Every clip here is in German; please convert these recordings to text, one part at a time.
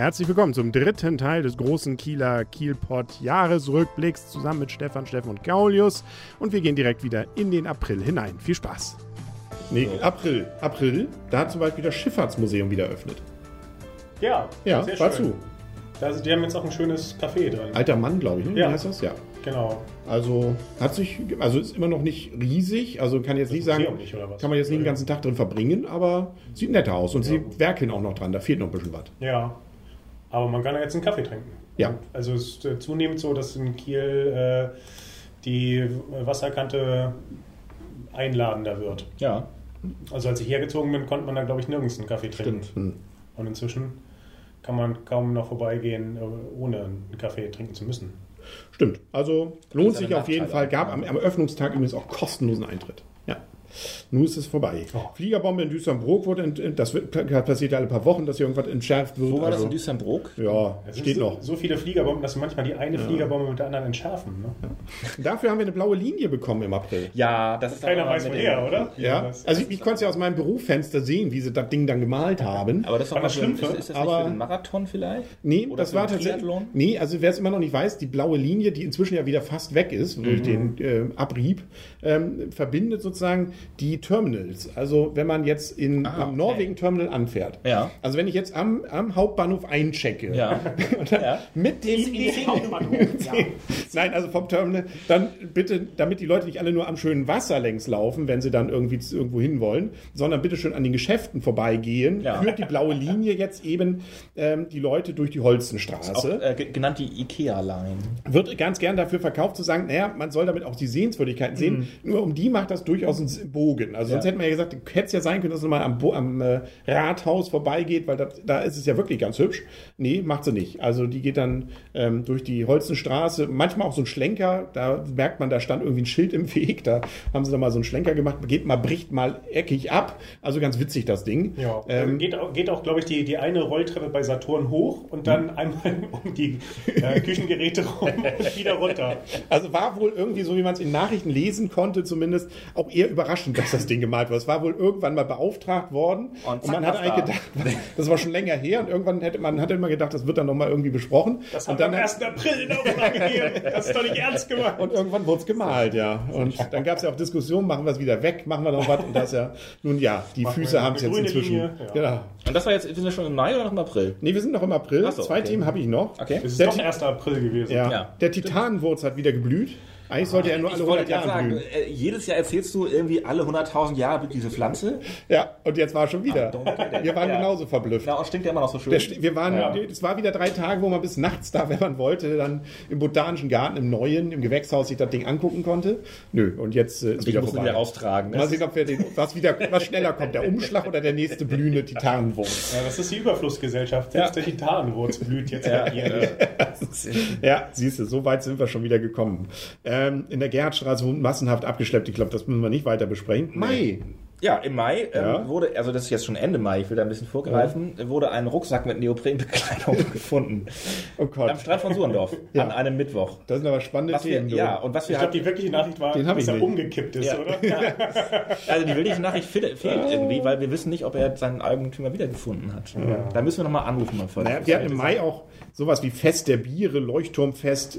Herzlich willkommen zum dritten Teil des großen Kieler Kielpot Jahresrückblicks zusammen mit Stefan, Steffen und Gaulius. Und wir gehen direkt wieder in den April hinein. Viel Spaß. Nee, April. April, da hat zum Beispiel das Schifffahrtsmuseum wieder eröffnet. Ja, Ja, sehr war schön. zu. Da, die haben jetzt auch ein schönes Café drin. Alter Mann, glaube ich, ne? Ja. Wie heißt das? Ja. Genau. Also hat sich, also ist immer noch nicht riesig, also kann jetzt nicht sagen, nicht, oder was? kann man jetzt nicht den Ja. ganzen Tag drin verbringen, aber sieht netter aus und sie werkeln auch noch dran, da fehlt noch ein bisschen was. Ja. Aber man kann ja jetzt einen Kaffee trinken. Ja. Und Also es ist äh, zunehmend so, dass in Kiel äh, die Wasserkante einladender wird. Ja, Also als ich hergezogen bin, konnte man da, glaube ich, nirgends einen Kaffee trinken. stimmt. Hm. Und inzwischen kann man kaum noch vorbeigehen, äh, ohne einen Kaffee trinken zu müssen. Stimmt. Also lohnt sich auf jeden Fall. Gab am, am Öffnungstag übrigens auch kostenlosen Eintritt. Ja. Nun ist es vorbei. Oh. Fliegerbombe in Düsseldorf wurde, ent, das wird, passiert ja alle paar Wochen, dass hier irgendwas entschärft wird. Wo war das also, in Düsseldorf? Ja, Es steht so, noch. so viele Fliegerbomben, dass manchmal die eine Fliegerbombe mit der anderen entschärfen. Ne? Dafür haben wir eine blaue Linie bekommen im April. Ja, das ist Keiner weiß woher, oder? Ja, also ich, ich konnte es ja aus meinem Bürofenster sehen, wie sie das Ding dann gemalt haben. Aber das ist doch War mal das schlimm. Schlümpfe? Ist, ist das Aber- nicht für den Marathon vielleicht? Nee, Oder das war tatsächlich. Nee, also wer es immer noch nicht weiß, die blaue Linie, die inzwischen ja wieder fast weg ist Mhm. durch den äh, Abrieb, ähm, verbindet sozusagen die Terminals. Also wenn man jetzt in, Ah, am okay. Norwegen-Terminal anfährt. Ja. Also wenn ich jetzt am, am Hauptbahnhof einchecke. Ja. Und dann Ja. Mit dem Nein, also vom Terminal, dann bitte, damit die Leute nicht alle nur am schönen Wasser längs laufen, wenn sie dann irgendwie irgendwo hin wollen, sondern bitte schön an den Geschäften vorbeigehen, Ja. führt die blaue Linie jetzt eben ähm, die Leute durch die Auch, Holzenstraße. äh, ge- genannt die Ikea-Line. Wird ganz gern dafür verkauft zu sagen, naja, man soll damit auch die Sehenswürdigkeiten sehen. Nur um die macht das durchaus einen Bogen. Also sonst Ja. hätte man ja gesagt, hätte es ja sein können, dass man mal am, am äh, Rathaus vorbeigeht, weil das, da ist es ja wirklich ganz hübsch. Nee, macht sie nicht. Also die geht dann ähm, durch die Holzenstraße, manchmal auch so ein Schlenker, da merkt man, da stand irgendwie ein Schild im Weg, da haben sie dann mal so einen Schlenker gemacht, geht mal, bricht mal eckig ab. Also ganz witzig das Ding. Ja, Ähm, geht auch, geht auch glaube ich, die, die eine Rolltreppe bei Saturn hoch und dann einmal um die äh, Küchengeräte rum und wieder runter. Also war wohl irgendwie, so wie man es in Nachrichten lesen konnte, zumindest auch eher überraschend, dass das Ding gemalt wurde. Es war wohl irgendwann mal beauftragt worden und, Und man hat eigentlich da. gedacht, das war schon länger her und irgendwann hätte man hatte immer gedacht, das wird dann nochmal irgendwie besprochen. Das und dann am 1. April in der Auflage gegeben. Das ist doch nicht ernst gemacht. und irgendwann wurde es gemalt, ja. Und dann gab es ja auch Diskussionen, machen wir es wieder weg, machen wir noch was und das ja, nun ja, die Machen Füße haben es jetzt inzwischen. Linie, ja. Genau. Und das war jetzt, sind wir schon im Mai oder noch im April? Nee, wir sind noch im April. So, Zwei okay. Themen habe ich noch. Okay. Es ist Der doch Ti- 1. April gewesen. Ja. Ja. Der Titanenwurz hat wieder geblüht. Eigentlich sollte er nur alle Ich 100 wollte gerade Jahre sagen, blühen. äh, jedes Jahr erzählst du irgendwie alle 100.000 Jahre blüht diese Pflanze. Ja, und jetzt war er schon wieder. Ah. Wir waren Ja. genauso verblüfft. Ja, stinkt ja immer noch so schön. Der, wir waren, Ja. es war wieder drei Tage, wo man bis nachts da, wenn man wollte, dann im Botanischen Garten, im Neuen, im Gewächshaus sich das Ding angucken konnte. Nö, und jetzt äh, ist ich wieder muss ihn vorbei. wieder raustragen. Mal sehen, ob wir den, was wieder, was schneller kommt, der Umschlag oder der nächste blühende Titanenwurz. Ja, das ist die Überflussgesellschaft. Selbst der Titanenwurz blüht jetzt Ja. hier. Ne? Ja, siehst du, so weit sind wir schon wieder gekommen. Ähm, in der Gerhardstraße wurden massenhaft abgeschleppt. Ich glaube, das müssen wir nicht weiter besprechen. Mai. Ja, im Mai ähm, Ja. wurde, also das ist jetzt schon Ende Mai, ich will da ein bisschen vorgreifen, wurde ein Rucksack mit Neoprenbekleidung gefunden. Oh Gott. Am Strand von Surendorf. Ja. An einem Mittwoch. Das sind aber spannende Was wir, Themen. du. ja, und was wir Ich glaube, die wirkliche Nachricht war, dass ich er nicht. umgekippt ist, Ja. oder? also die wirkliche Nachricht fehlt, fehlt irgendwie, weil wir wissen nicht, ob er seinen Eigentümer wiedergefunden hat. Da müssen wir nochmal anrufen. Mal. Naja, wir hatten im Mai auch sowas wie Fest der Biere, Leuchtturmfest,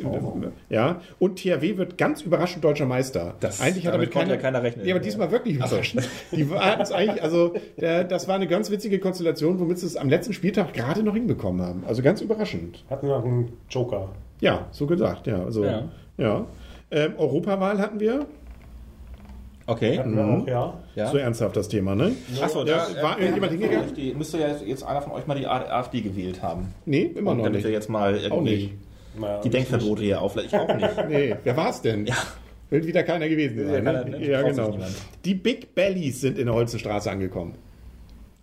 ja. Und THW wird ganz überraschend deutscher Meister. Das- eigentlich hat damit damit konnte keiner, ja keiner rechnen. Ja, aber diesmal wirklich überraschend. Die hatten es eigentlich, also der, das war eine ganz witzige Konstellation, womit sie es am letzten Spieltag gerade noch hinbekommen haben. Also ganz überraschend. Hatten wir noch einen Joker. Ja, so gesagt, ja. Also, ja. Ja. Ähm, Europawahl hatten wir. Okay. Hatten wir auch, ja. Ja. So ernsthaft das Thema, ne? Achso, Ja, war irgendjemand hingegangen? Die, müsste ja jetzt einer von euch mal die AfD gewählt haben. Nee, immer noch damit nicht. wir jetzt mal Auch irgendwie die Denkverbote hier aufladen. Ich auch nicht. Nee, wer war es denn? Ja. Will wieder keiner gewesen sein. ja Ne? ne? Ja, genau. Die Big Bellies sind in der Holzenstraße angekommen.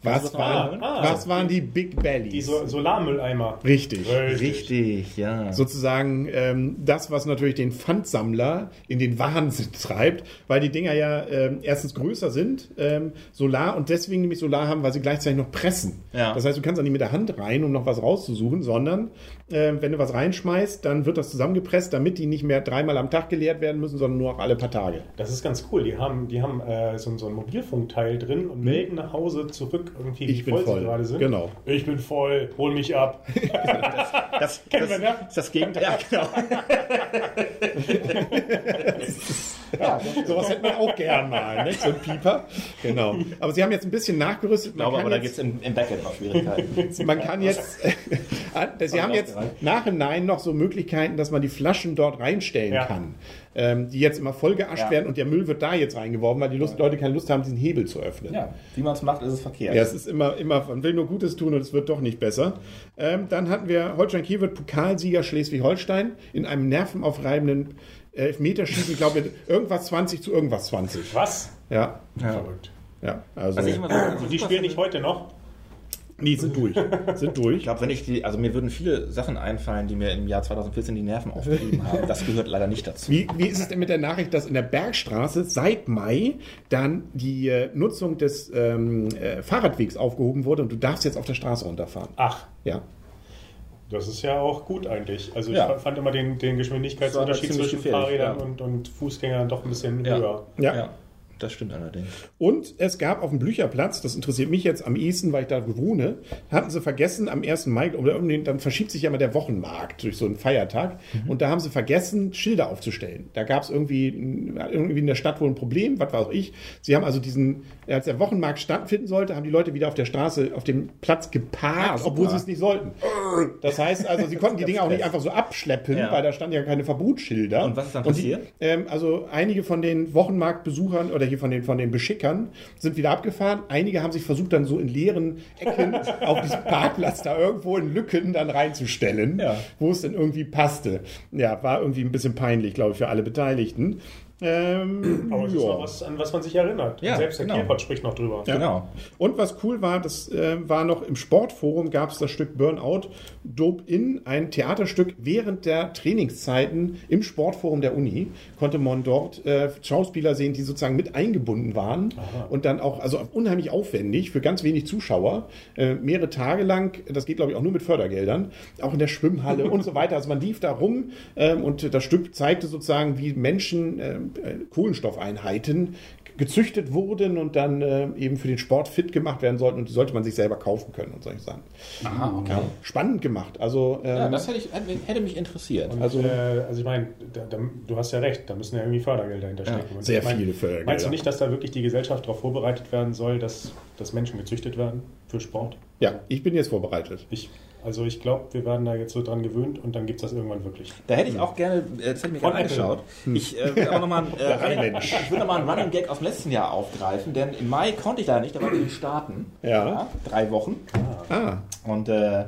Was, noch waren, mal? Ah. was waren die Big Bellies? Die so Solarmülleimer. Richtig. Richtig, ja. Sozusagen ähm, das, was natürlich den Pfandsammler in den Wahnsinn treibt, weil die Dinger ja ähm, erstens größer sind, ähm, Solar und deswegen nämlich Solar haben, weil sie gleichzeitig noch pressen. Ja. Das heißt, du kannst da nicht mit der Hand rein, um noch was rauszusuchen, sondern ähm, wenn du was reinschmeißt, dann wird das zusammengepresst, damit die nicht mehr dreimal am Tag geleert werden müssen, sondern nur noch alle paar Tage. Das ist ganz cool. Die haben, die haben äh, so, so ein Mobilfunkteil drin und melden nach Hause zurück, Stück irgendwie, Ich wie bin voll, voll. sie gerade sind. Genau. Ich bin voll, hol mich ab. Das, Kennen das, wir, ne? ist das Gegenteil. Ja, genau. Ja, sowas hätten wir auch gern mal, ne? so ein Pieper. Genau. Aber sie haben jetzt ein bisschen nachgerüstet. Ich glaube, Man aber da gibt es im, im Backend noch Schwierigkeiten. Man kann jetzt, sie haben jetzt nach im Nein noch so Möglichkeiten, dass man die Flaschen dort reinstellen Ja. kann, ähm, die jetzt immer voll geascht Ja. werden und der Müll wird da jetzt reingeworfen, weil die Lust, Leute keine Lust haben, diesen Hebel zu öffnen. ja, wie man es macht, ist es verkehrt. Ja, es ist immer, immer, man will nur Gutes tun und es wird doch nicht besser. Ähm, dann hatten wir Holstein Kiel wird Pokalsieger Schleswig-Holstein in einem nervenaufreibenden Elfmeterschießen, ich glaube irgendwas 20 zu irgendwas 20. Was? Ja, Verrückt. ja, also, Was ich immer so, so Und die spielen nicht heute noch? Nee, sind durch, sind Ich durch. glaube, wenn ich die, also mir würden viele Sachen einfallen, die mir im Jahr 2014 die Nerven aufgegeben haben. Das gehört leider nicht dazu. Wie, wie ist es denn mit der Nachricht, dass in der Bergstraße seit Mai dann die äh, Nutzung des ähm, äh, Fahrradwegs aufgehoben wurde und du darfst jetzt auf der Straße runterfahren? Ach, Ja. das ist ja auch gut eigentlich. Also ich Ja. fand immer den, den Geschwindigkeitsunterschied zwischen Fahrrädern ja. und, und Fußgängern doch ein bisschen Ja. höher. Ja. Das stimmt allerdings. Und es gab auf dem Blücherplatz, das interessiert mich jetzt am ehesten, weil ich da wohne, hatten sie vergessen am 1. Mai, oder dann verschiebt sich ja immer der Wochenmarkt durch so einen Feiertag. Und da haben sie vergessen, Schilder aufzustellen. Da gab es irgendwie, irgendwie in der Stadt wohl ein Problem, was weiß ich. Sie haben also diesen, als der Wochenmarkt stattfinden sollte, haben die Leute wieder auf der Straße, auf dem Platz geparkt, obwohl sie es nicht sollten. Das heißt also, sie konnten die Dinge auch nicht einfach so abschleppen, Ja. weil da standen ja keine Verbotsschilder. Und was ist dann Und die- passiert? ähm, also einige von den Wochenmarktbesuchern oder hier von den, von den Beschickern sind wieder abgefahren. Einige haben sich versucht, dann so in leeren Ecken auf diesem Parkplatz da irgendwo in Lücken dann reinzustellen, Ja. wo es dann irgendwie passte. Ja, war irgendwie ein bisschen peinlich, glaube ich, für alle Beteiligten. Ähm, Aber es ist ja. noch was, an was man sich erinnert. Ja, Selbst der genau. Kielpot spricht noch drüber. Genau. Und was cool war, das äh, war noch im Sportforum, gab es das Stück Burnout Dope In, ein Theaterstück während der Trainingszeiten im Sportforum der Uni. Konnte man dort äh, Schauspieler sehen, die sozusagen mit eingebunden waren und dann auch, also unheimlich aufwendig für ganz wenig Zuschauer, äh, mehrere Tage lang, das geht glaube ich auch nur mit Fördergeldern, auch in der Schwimmhalle und so weiter. Also man lief da rum ähm, und das Stück zeigte sozusagen, wie Menschen ähm, äh, Kohlenstoffeinheiten gezüchtet wurden und dann äh, eben für den Sport fit gemacht werden sollten und die sollte man sich selber kaufen können und solche Sachen. Aha, okay. Ja, spannend gemacht. Also, ähm, Ja, das hätte, ich, hätte mich interessiert. Und, Also- also, äh, also ich meine, da, da, du hast ja recht, da müssen ja irgendwie Fördergelder hinterstecken. Und sehr ich mein, viele Fördergelder. Meinst du nicht, dass da wirklich die Gesellschaft darauf vorbereitet werden soll, dass, dass Menschen gezüchtet werden für Sport? ja, ich bin jetzt vorbereitet. Ich, also ich glaube, wir werden da jetzt so dran gewöhnt und dann gibt es das irgendwann wirklich. Da hätte ich auch gerne, äh, das hätte ich mir Von gerade angeschaut. Ich äh, will auch nochmal äh, ich will noch mal einen Running Gag aus dem letzten Jahr aufgreifen, denn im Mai konnte ich da nicht, da war ich in den Staaten. Ja. drei Wochen. Ah, Und äh,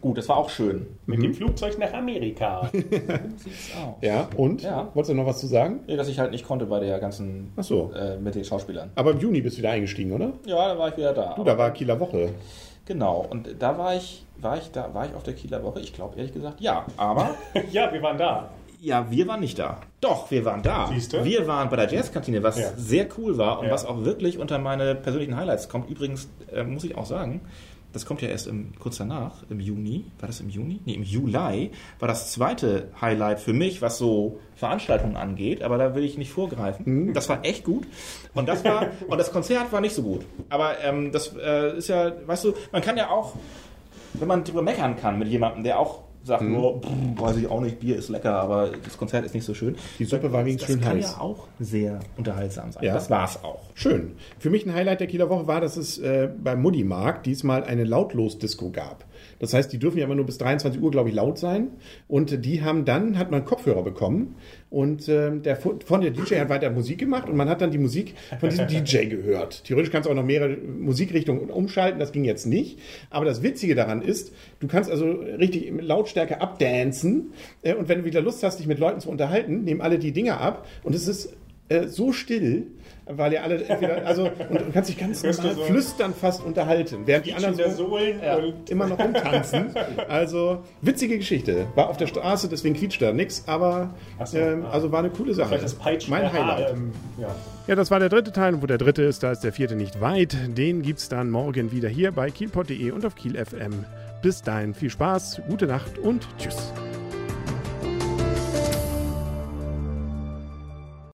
gut, das war auch schön. Mit Mhm. dem Flugzeug nach Amerika. Sieht's aus. ja, und? Ja. Wolltest du noch was zu sagen? Nee, dass ich halt nicht konnte bei der ganzen, Ach so. äh, mit den Schauspielern. Aber im Juni bist du wieder eingestiegen, oder? Ja, da war ich wieder da. Du, da war Kieler Woche. Genau, und da war ich, war ich da, war ich auf der Kieler Woche? Ich glaube ehrlich gesagt ja. Aber ja, wir waren da. ja, wir waren nicht da. Doch, wir waren da. Siehste? Wir waren bei der Jazzkantine, was Ja. sehr cool war und Ja. was auch wirklich unter meine persönlichen Highlights kommt. Übrigens äh, muss ich auch sagen, das kommt ja erst im, kurz danach, im Juni. War das im Juni? Nee, im Juli war das zweite Highlight für mich, was so Veranstaltungen angeht, aber da will ich nicht vorgreifen. Das war echt gut. Und das war, und das Konzert war nicht so gut. Aber ähm, das äh, ist ja, weißt du, man kann ja auch, wenn man drüber meckern kann mit jemandem, der auch sagt, nur, pff, weiß ich auch nicht, Bier ist lecker, aber das Konzert ist nicht so schön. Die Suppe war wenigstens Das schön kann heiß. ja auch sehr unterhaltsam sein. Ja. Das war's auch. Schön. Für mich ein Highlight der Kieler Woche war, dass es äh, beim Muddy-Markt diesmal eine Lautlos-Disco gab. Das heißt, die dürfen ja immer nur bis 23 Uhr, glaube ich, laut sein. Und die haben dann, hat man Kopfhörer bekommen und ähm, der von der DJ hat weiter Musik gemacht und man hat dann die Musik von diesem DJ gehört. Theoretisch kannst du auch noch mehrere Musikrichtungen umschalten, das ging jetzt nicht. Aber das Witzige daran ist, du kannst also richtig mit Lautstärke abdancen äh, und wenn du wieder Lust hast, dich mit Leuten zu unterhalten, nehmen alle die Dinger ab und es ist äh, so still, weil ihr alle entweder, also, und du kannst dich ganz normal so- flüstern fast unterhalten, während die anderen der so Sohlen ja, und immer noch rumtanzen. Also, witzige Geschichte. War auf der Straße, deswegen quietscht da nichts, aber so, ähm, ah. also war eine coole Sache. vielleicht das Peitschen. Mein Highlight. ähm, ja. Ja, das war der dritte Teil. Und wo der dritte ist, da ist der vierte nicht weit. Den gibt's dann morgen wieder hier bei kielpot.de und auf kiel.fm. Bis dahin viel Spaß, gute Nacht und tschüss.